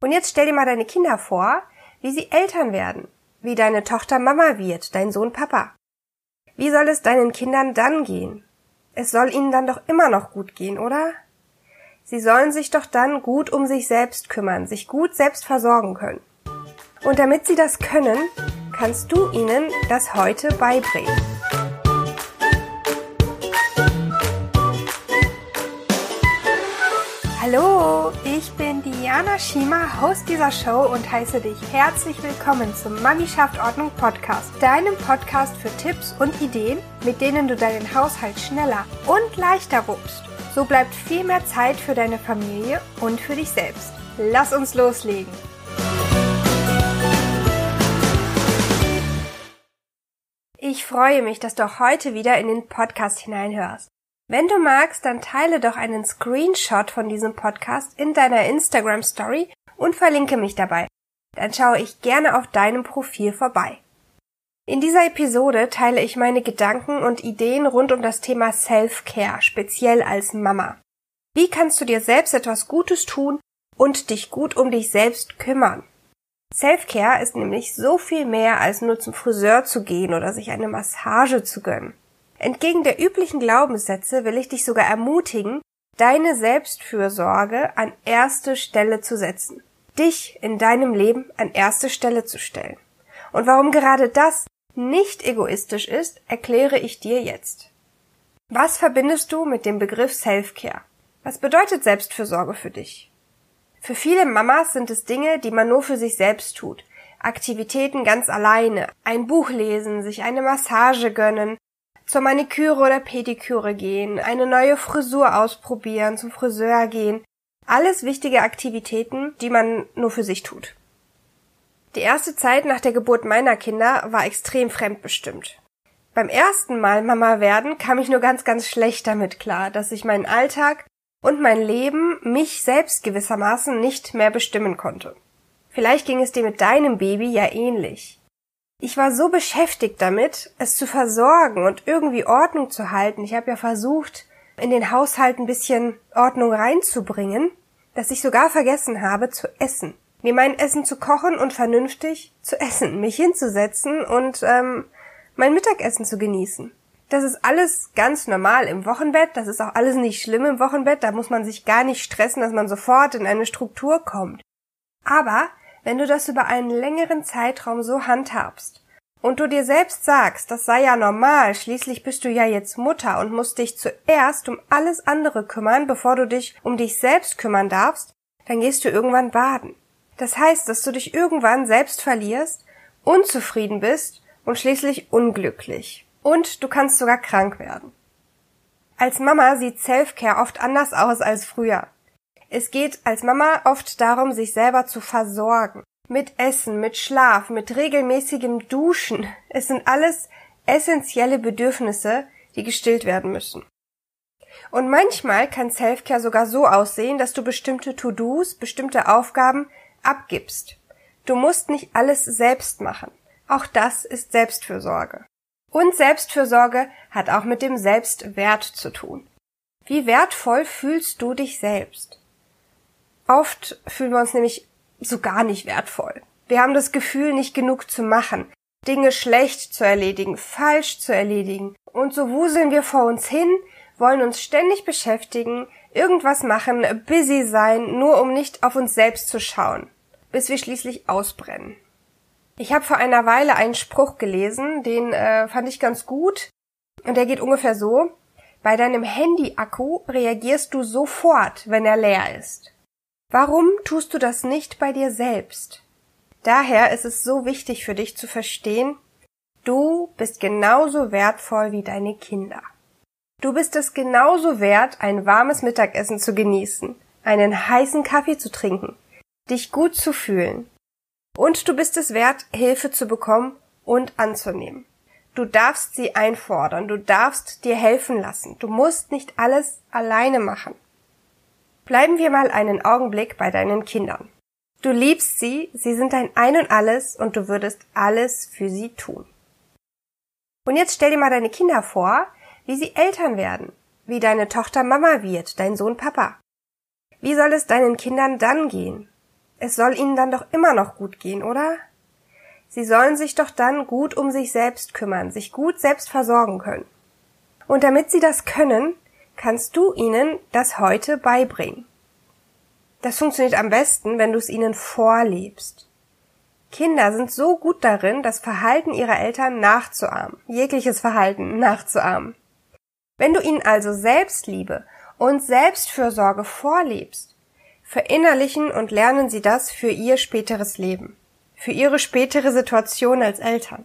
Und jetzt stell dir mal deine Kinder vor, wie sie Eltern werden, wie deine Tochter Mama wird, dein Sohn Papa. Wie soll es deinen Kindern dann gehen? Es soll ihnen dann doch immer noch gut gehen, oder? Sie sollen sich doch dann gut um sich selbst kümmern, sich gut selbst versorgen können. Und damit sie das können, kannst du ihnen das heute beibringen. Diana Schima, Host dieser Show und heiße dich herzlich willkommen zum Mami Ordnung Podcast, deinem Podcast für Tipps und Ideen, mit denen du deinen Haushalt schneller und leichter wuppst. So bleibt viel mehr Zeit für deine Familie und für dich selbst. Lass uns loslegen. Ich freue mich, dass du heute wieder in den Podcast hineinhörst. Wenn du magst, dann teile doch einen Screenshot von diesem Podcast in deiner Instagram Story und verlinke mich dabei. Dann schaue ich gerne auf deinem Profil vorbei. In dieser Episode teile ich meine Gedanken und Ideen rund um das Thema Self-Care, speziell als Mama. Wie kannst du dir selbst etwas Gutes tun und dich gut um dich selbst kümmern? Self-Care ist nämlich so viel mehr als nur zum Friseur zu gehen oder sich eine Massage zu gönnen. Entgegen der üblichen Glaubenssätze will ich dich sogar ermutigen, deine Selbstfürsorge an erste Stelle zu setzen. Dich in deinem Leben an erste Stelle zu stellen. Und warum gerade das nicht egoistisch ist, erkläre ich dir jetzt. Was verbindest du mit dem Begriff Self-Care? Was bedeutet Selbstfürsorge für dich? Für viele Mamas sind es Dinge, die man nur für sich selbst tut. Aktivitäten ganz alleine, ein Buch lesen, sich eine Massage gönnen, zur Maniküre oder Pediküre gehen, eine neue Frisur ausprobieren, zum Friseur gehen. Alles wichtige Aktivitäten, die man nur für sich tut. Die erste Zeit nach der Geburt meiner Kinder war extrem fremdbestimmt. Beim ersten Mal Mama werden kam ich nur ganz, ganz schlecht damit klar, dass ich meinen Alltag und mein Leben mich selbst gewissermaßen nicht mehr bestimmen konnte. Vielleicht ging es dir mit deinem Baby ja ähnlich. Ich war so beschäftigt damit, es zu versorgen und irgendwie Ordnung zu halten. Ich habe ja versucht, in den Haushalt ein bisschen Ordnung reinzubringen, dass ich sogar vergessen habe zu essen. Mir mein Essen zu kochen und vernünftig zu essen, mich hinzusetzen und ähm, mein Mittagessen zu genießen. Das ist alles ganz normal im Wochenbett, das ist auch alles nicht schlimm im Wochenbett, da muss man sich gar nicht stressen, dass man sofort in eine Struktur kommt. Aber wenn du das über einen längeren Zeitraum so handhabst und du dir selbst sagst, das sei ja normal, schließlich bist du ja jetzt Mutter und musst dich zuerst um alles andere kümmern, bevor du dich um dich selbst kümmern darfst, dann gehst du irgendwann baden. Das heißt, dass du dich irgendwann selbst verlierst, unzufrieden bist und schließlich unglücklich. Und du kannst sogar krank werden. Als Mama sieht Selfcare oft anders aus als früher. Es geht als Mama oft darum, sich selber zu versorgen. Mit Essen, mit Schlaf, mit regelmäßigem Duschen. Es sind alles essentielle Bedürfnisse, die gestillt werden müssen. Und manchmal kann Selfcare sogar so aussehen, dass du bestimmte To-Dos, bestimmte Aufgaben abgibst. Du musst nicht alles selbst machen. Auch das ist Selbstfürsorge. Und Selbstfürsorge hat auch mit dem Selbstwert zu tun. Wie wertvoll fühlst du dich selbst? Oft fühlen wir uns nämlich so gar nicht wertvoll. Wir haben das Gefühl, nicht genug zu machen, Dinge schlecht zu erledigen, falsch zu erledigen. Und so wuseln wir vor uns hin, wollen uns ständig beschäftigen, irgendwas machen, busy sein, nur um nicht auf uns selbst zu schauen, bis wir schließlich ausbrennen. Ich habe vor einer Weile einen Spruch gelesen, den äh, fand ich ganz gut, und der geht ungefähr so Bei deinem Handy-Akku reagierst du sofort, wenn er leer ist. Warum tust du das nicht bei dir selbst? Daher ist es so wichtig für dich zu verstehen, du bist genauso wertvoll wie deine Kinder. Du bist es genauso wert, ein warmes Mittagessen zu genießen, einen heißen Kaffee zu trinken, dich gut zu fühlen. Und du bist es wert, Hilfe zu bekommen und anzunehmen. Du darfst sie einfordern, du darfst dir helfen lassen, du musst nicht alles alleine machen. Bleiben wir mal einen Augenblick bei deinen Kindern. Du liebst sie, sie sind dein Ein und alles und du würdest alles für sie tun. Und jetzt stell dir mal deine Kinder vor, wie sie Eltern werden, wie deine Tochter Mama wird, dein Sohn Papa. Wie soll es deinen Kindern dann gehen? Es soll ihnen dann doch immer noch gut gehen, oder? Sie sollen sich doch dann gut um sich selbst kümmern, sich gut selbst versorgen können. Und damit sie das können, kannst du ihnen das heute beibringen. Das funktioniert am besten, wenn du es ihnen vorlebst. Kinder sind so gut darin, das Verhalten ihrer Eltern nachzuahmen, jegliches Verhalten nachzuahmen. Wenn du ihnen also Selbstliebe und Selbstfürsorge vorlebst, verinnerlichen und lernen sie das für ihr späteres Leben für ihre spätere Situation als Eltern.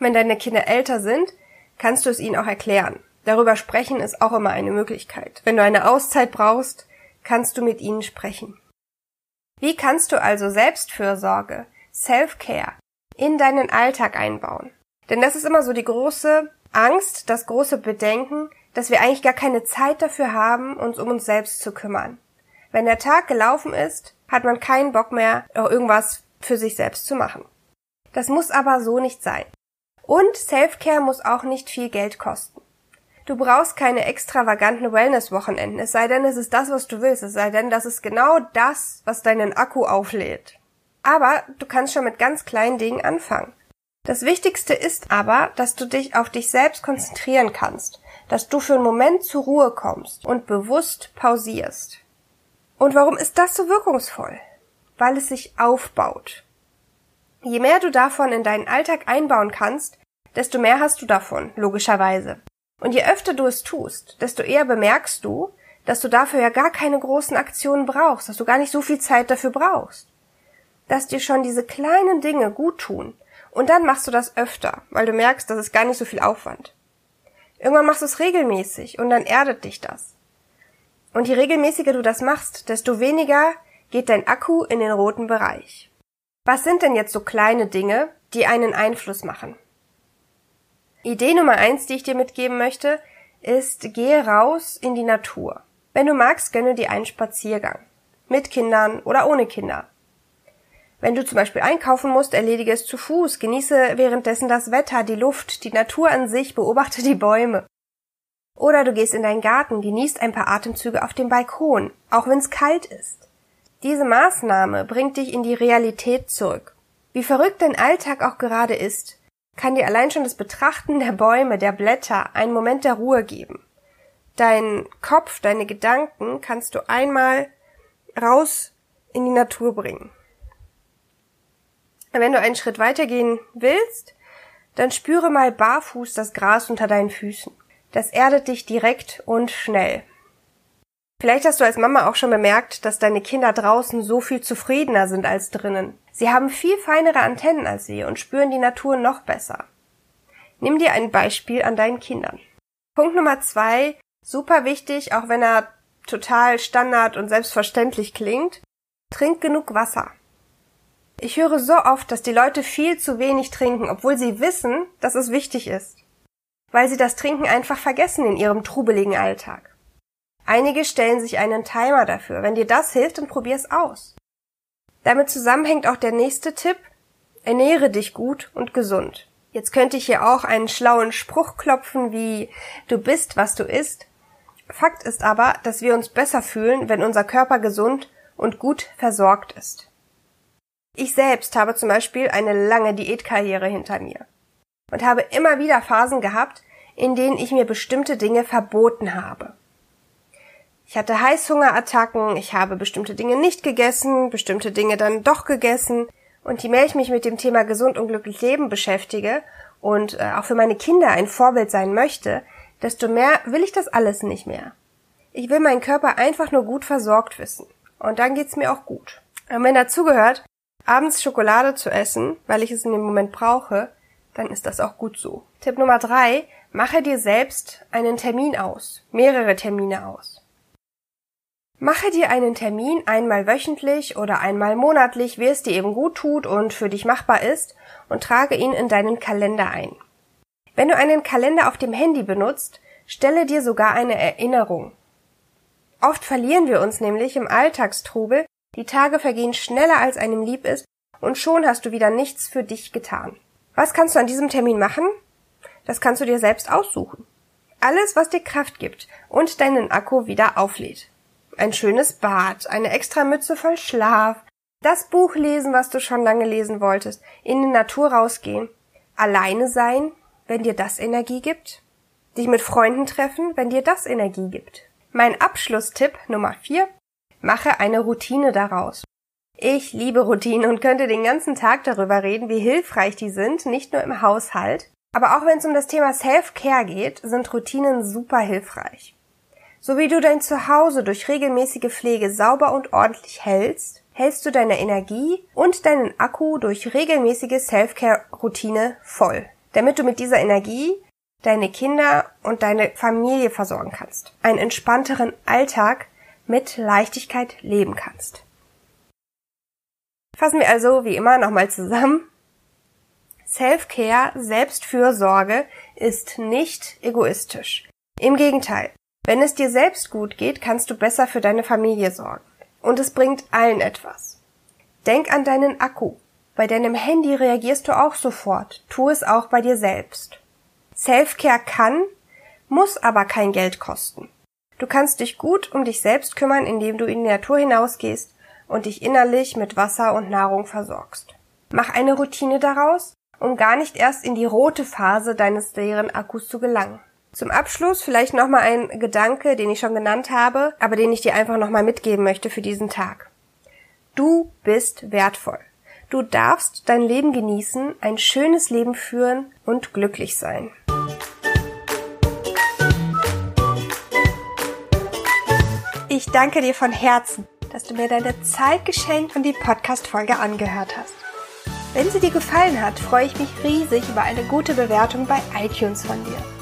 Wenn deine Kinder älter sind, kannst du es ihnen auch erklären. Darüber sprechen ist auch immer eine Möglichkeit. Wenn du eine Auszeit brauchst, kannst du mit ihnen sprechen. Wie kannst du also Selbstfürsorge, Self-Care in deinen Alltag einbauen? Denn das ist immer so die große Angst, das große Bedenken, dass wir eigentlich gar keine Zeit dafür haben, uns um uns selbst zu kümmern. Wenn der Tag gelaufen ist, hat man keinen Bock mehr, irgendwas für sich selbst zu machen. Das muss aber so nicht sein. Und Selfcare muss auch nicht viel Geld kosten. Du brauchst keine extravaganten Wellness-Wochenenden, es sei denn, es ist das, was du willst, es sei denn, das ist genau das, was deinen Akku auflädt. Aber du kannst schon mit ganz kleinen Dingen anfangen. Das Wichtigste ist aber, dass du dich auf dich selbst konzentrieren kannst, dass du für einen Moment zur Ruhe kommst und bewusst pausierst. Und warum ist das so wirkungsvoll? weil es sich aufbaut. Je mehr du davon in deinen Alltag einbauen kannst, desto mehr hast du davon, logischerweise. Und je öfter du es tust, desto eher bemerkst du, dass du dafür ja gar keine großen Aktionen brauchst, dass du gar nicht so viel Zeit dafür brauchst. Dass dir schon diese kleinen Dinge gut tun. Und dann machst du das öfter, weil du merkst, das ist gar nicht so viel Aufwand. Irgendwann machst du es regelmäßig und dann erdet dich das. Und je regelmäßiger du das machst, desto weniger geht dein Akku in den roten Bereich. Was sind denn jetzt so kleine Dinge, die einen Einfluss machen? Idee Nummer eins, die ich dir mitgeben möchte, ist, gehe raus in die Natur. Wenn du magst, gönne dir einen Spaziergang. Mit Kindern oder ohne Kinder. Wenn du zum Beispiel einkaufen musst, erledige es zu Fuß, genieße währenddessen das Wetter, die Luft, die Natur an sich, beobachte die Bäume. Oder du gehst in deinen Garten, genießt ein paar Atemzüge auf dem Balkon, auch wenn es kalt ist. Diese Maßnahme bringt dich in die Realität zurück. Wie verrückt dein Alltag auch gerade ist, kann dir allein schon das Betrachten der Bäume, der Blätter einen Moment der Ruhe geben. Dein Kopf, deine Gedanken kannst du einmal raus in die Natur bringen. Wenn du einen Schritt weitergehen willst, dann spüre mal barfuß das Gras unter deinen Füßen. Das erdet dich direkt und schnell. Vielleicht hast du als Mama auch schon bemerkt, dass deine Kinder draußen so viel zufriedener sind als drinnen. Sie haben viel feinere Antennen als wir und spüren die Natur noch besser. Nimm dir ein Beispiel an deinen Kindern. Punkt Nummer zwei, super wichtig, auch wenn er total standard und selbstverständlich klingt, trink genug Wasser. Ich höre so oft, dass die Leute viel zu wenig trinken, obwohl sie wissen, dass es wichtig ist. Weil sie das Trinken einfach vergessen in ihrem trubeligen Alltag. Einige stellen sich einen Timer dafür. Wenn dir das hilft, dann probier's aus. Damit zusammenhängt auch der nächste Tipp. Ernähre dich gut und gesund. Jetzt könnte ich hier auch einen schlauen Spruch klopfen wie du bist, was du isst. Fakt ist aber, dass wir uns besser fühlen, wenn unser Körper gesund und gut versorgt ist. Ich selbst habe zum Beispiel eine lange Diätkarriere hinter mir und habe immer wieder Phasen gehabt, in denen ich mir bestimmte Dinge verboten habe. Ich hatte Heißhungerattacken, ich habe bestimmte Dinge nicht gegessen, bestimmte Dinge dann doch gegessen. Und je mehr ich mich mit dem Thema gesund und glücklich leben beschäftige und äh, auch für meine Kinder ein Vorbild sein möchte, desto mehr will ich das alles nicht mehr. Ich will meinen Körper einfach nur gut versorgt wissen. Und dann geht's mir auch gut. Und wenn dazu gehört, abends Schokolade zu essen, weil ich es in dem Moment brauche, dann ist das auch gut so. Tipp Nummer drei, mache dir selbst einen Termin aus, mehrere Termine aus. Mache dir einen Termin einmal wöchentlich oder einmal monatlich, wie es dir eben gut tut und für dich machbar ist, und trage ihn in deinen Kalender ein. Wenn du einen Kalender auf dem Handy benutzt, stelle dir sogar eine Erinnerung. Oft verlieren wir uns nämlich im Alltagstrubel, die Tage vergehen schneller als einem lieb ist, und schon hast du wieder nichts für dich getan. Was kannst du an diesem Termin machen? Das kannst du dir selbst aussuchen. Alles, was dir Kraft gibt und deinen Akku wieder auflädt ein schönes Bad, eine extra Mütze voll Schlaf, Das Buch lesen, was du schon lange lesen wolltest. In die Natur rausgehen. Alleine sein, wenn dir das Energie gibt. Dich mit Freunden treffen, wenn dir das Energie gibt. Mein Abschlusstipp Nummer 4. Mache eine Routine daraus. Ich liebe Routinen und könnte den ganzen Tag darüber reden, wie hilfreich die sind, nicht nur im Haushalt. Aber auch wenn es um das Thema Self-Care geht, sind Routinen super hilfreich. So wie du dein Zuhause durch regelmäßige Pflege sauber und ordentlich hältst, hältst du deine Energie und deinen Akku durch regelmäßige Self-Care-Routine voll, damit du mit dieser Energie deine Kinder und deine Familie versorgen kannst, einen entspannteren Alltag mit Leichtigkeit leben kannst. Fassen wir also wie immer nochmal zusammen. Self-Care, Selbstfürsorge ist nicht egoistisch. Im Gegenteil, wenn es dir selbst gut geht, kannst du besser für deine Familie sorgen. Und es bringt allen etwas. Denk an deinen Akku. Bei deinem Handy reagierst du auch sofort. Tu es auch bei dir selbst. Self-Care kann, muss aber kein Geld kosten. Du kannst dich gut um dich selbst kümmern, indem du in die Natur hinausgehst und dich innerlich mit Wasser und Nahrung versorgst. Mach eine Routine daraus, um gar nicht erst in die rote Phase deines leeren Akkus zu gelangen. Zum Abschluss vielleicht nochmal ein Gedanke, den ich schon genannt habe, aber den ich dir einfach nochmal mitgeben möchte für diesen Tag. Du bist wertvoll. Du darfst dein Leben genießen, ein schönes Leben führen und glücklich sein. Ich danke dir von Herzen, dass du mir deine Zeit geschenkt und die Podcast-Folge angehört hast. Wenn sie dir gefallen hat, freue ich mich riesig über eine gute Bewertung bei iTunes von dir.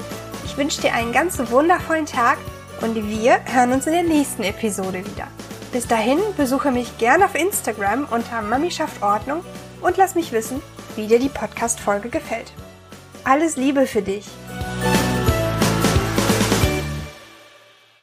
Ich wünsche dir einen ganz wundervollen Tag und wir hören uns in der nächsten Episode wieder. Bis dahin besuche mich gerne auf Instagram unter Mami schafft Ordnung und lass mich wissen, wie dir die Podcast-Folge gefällt. Alles Liebe für dich!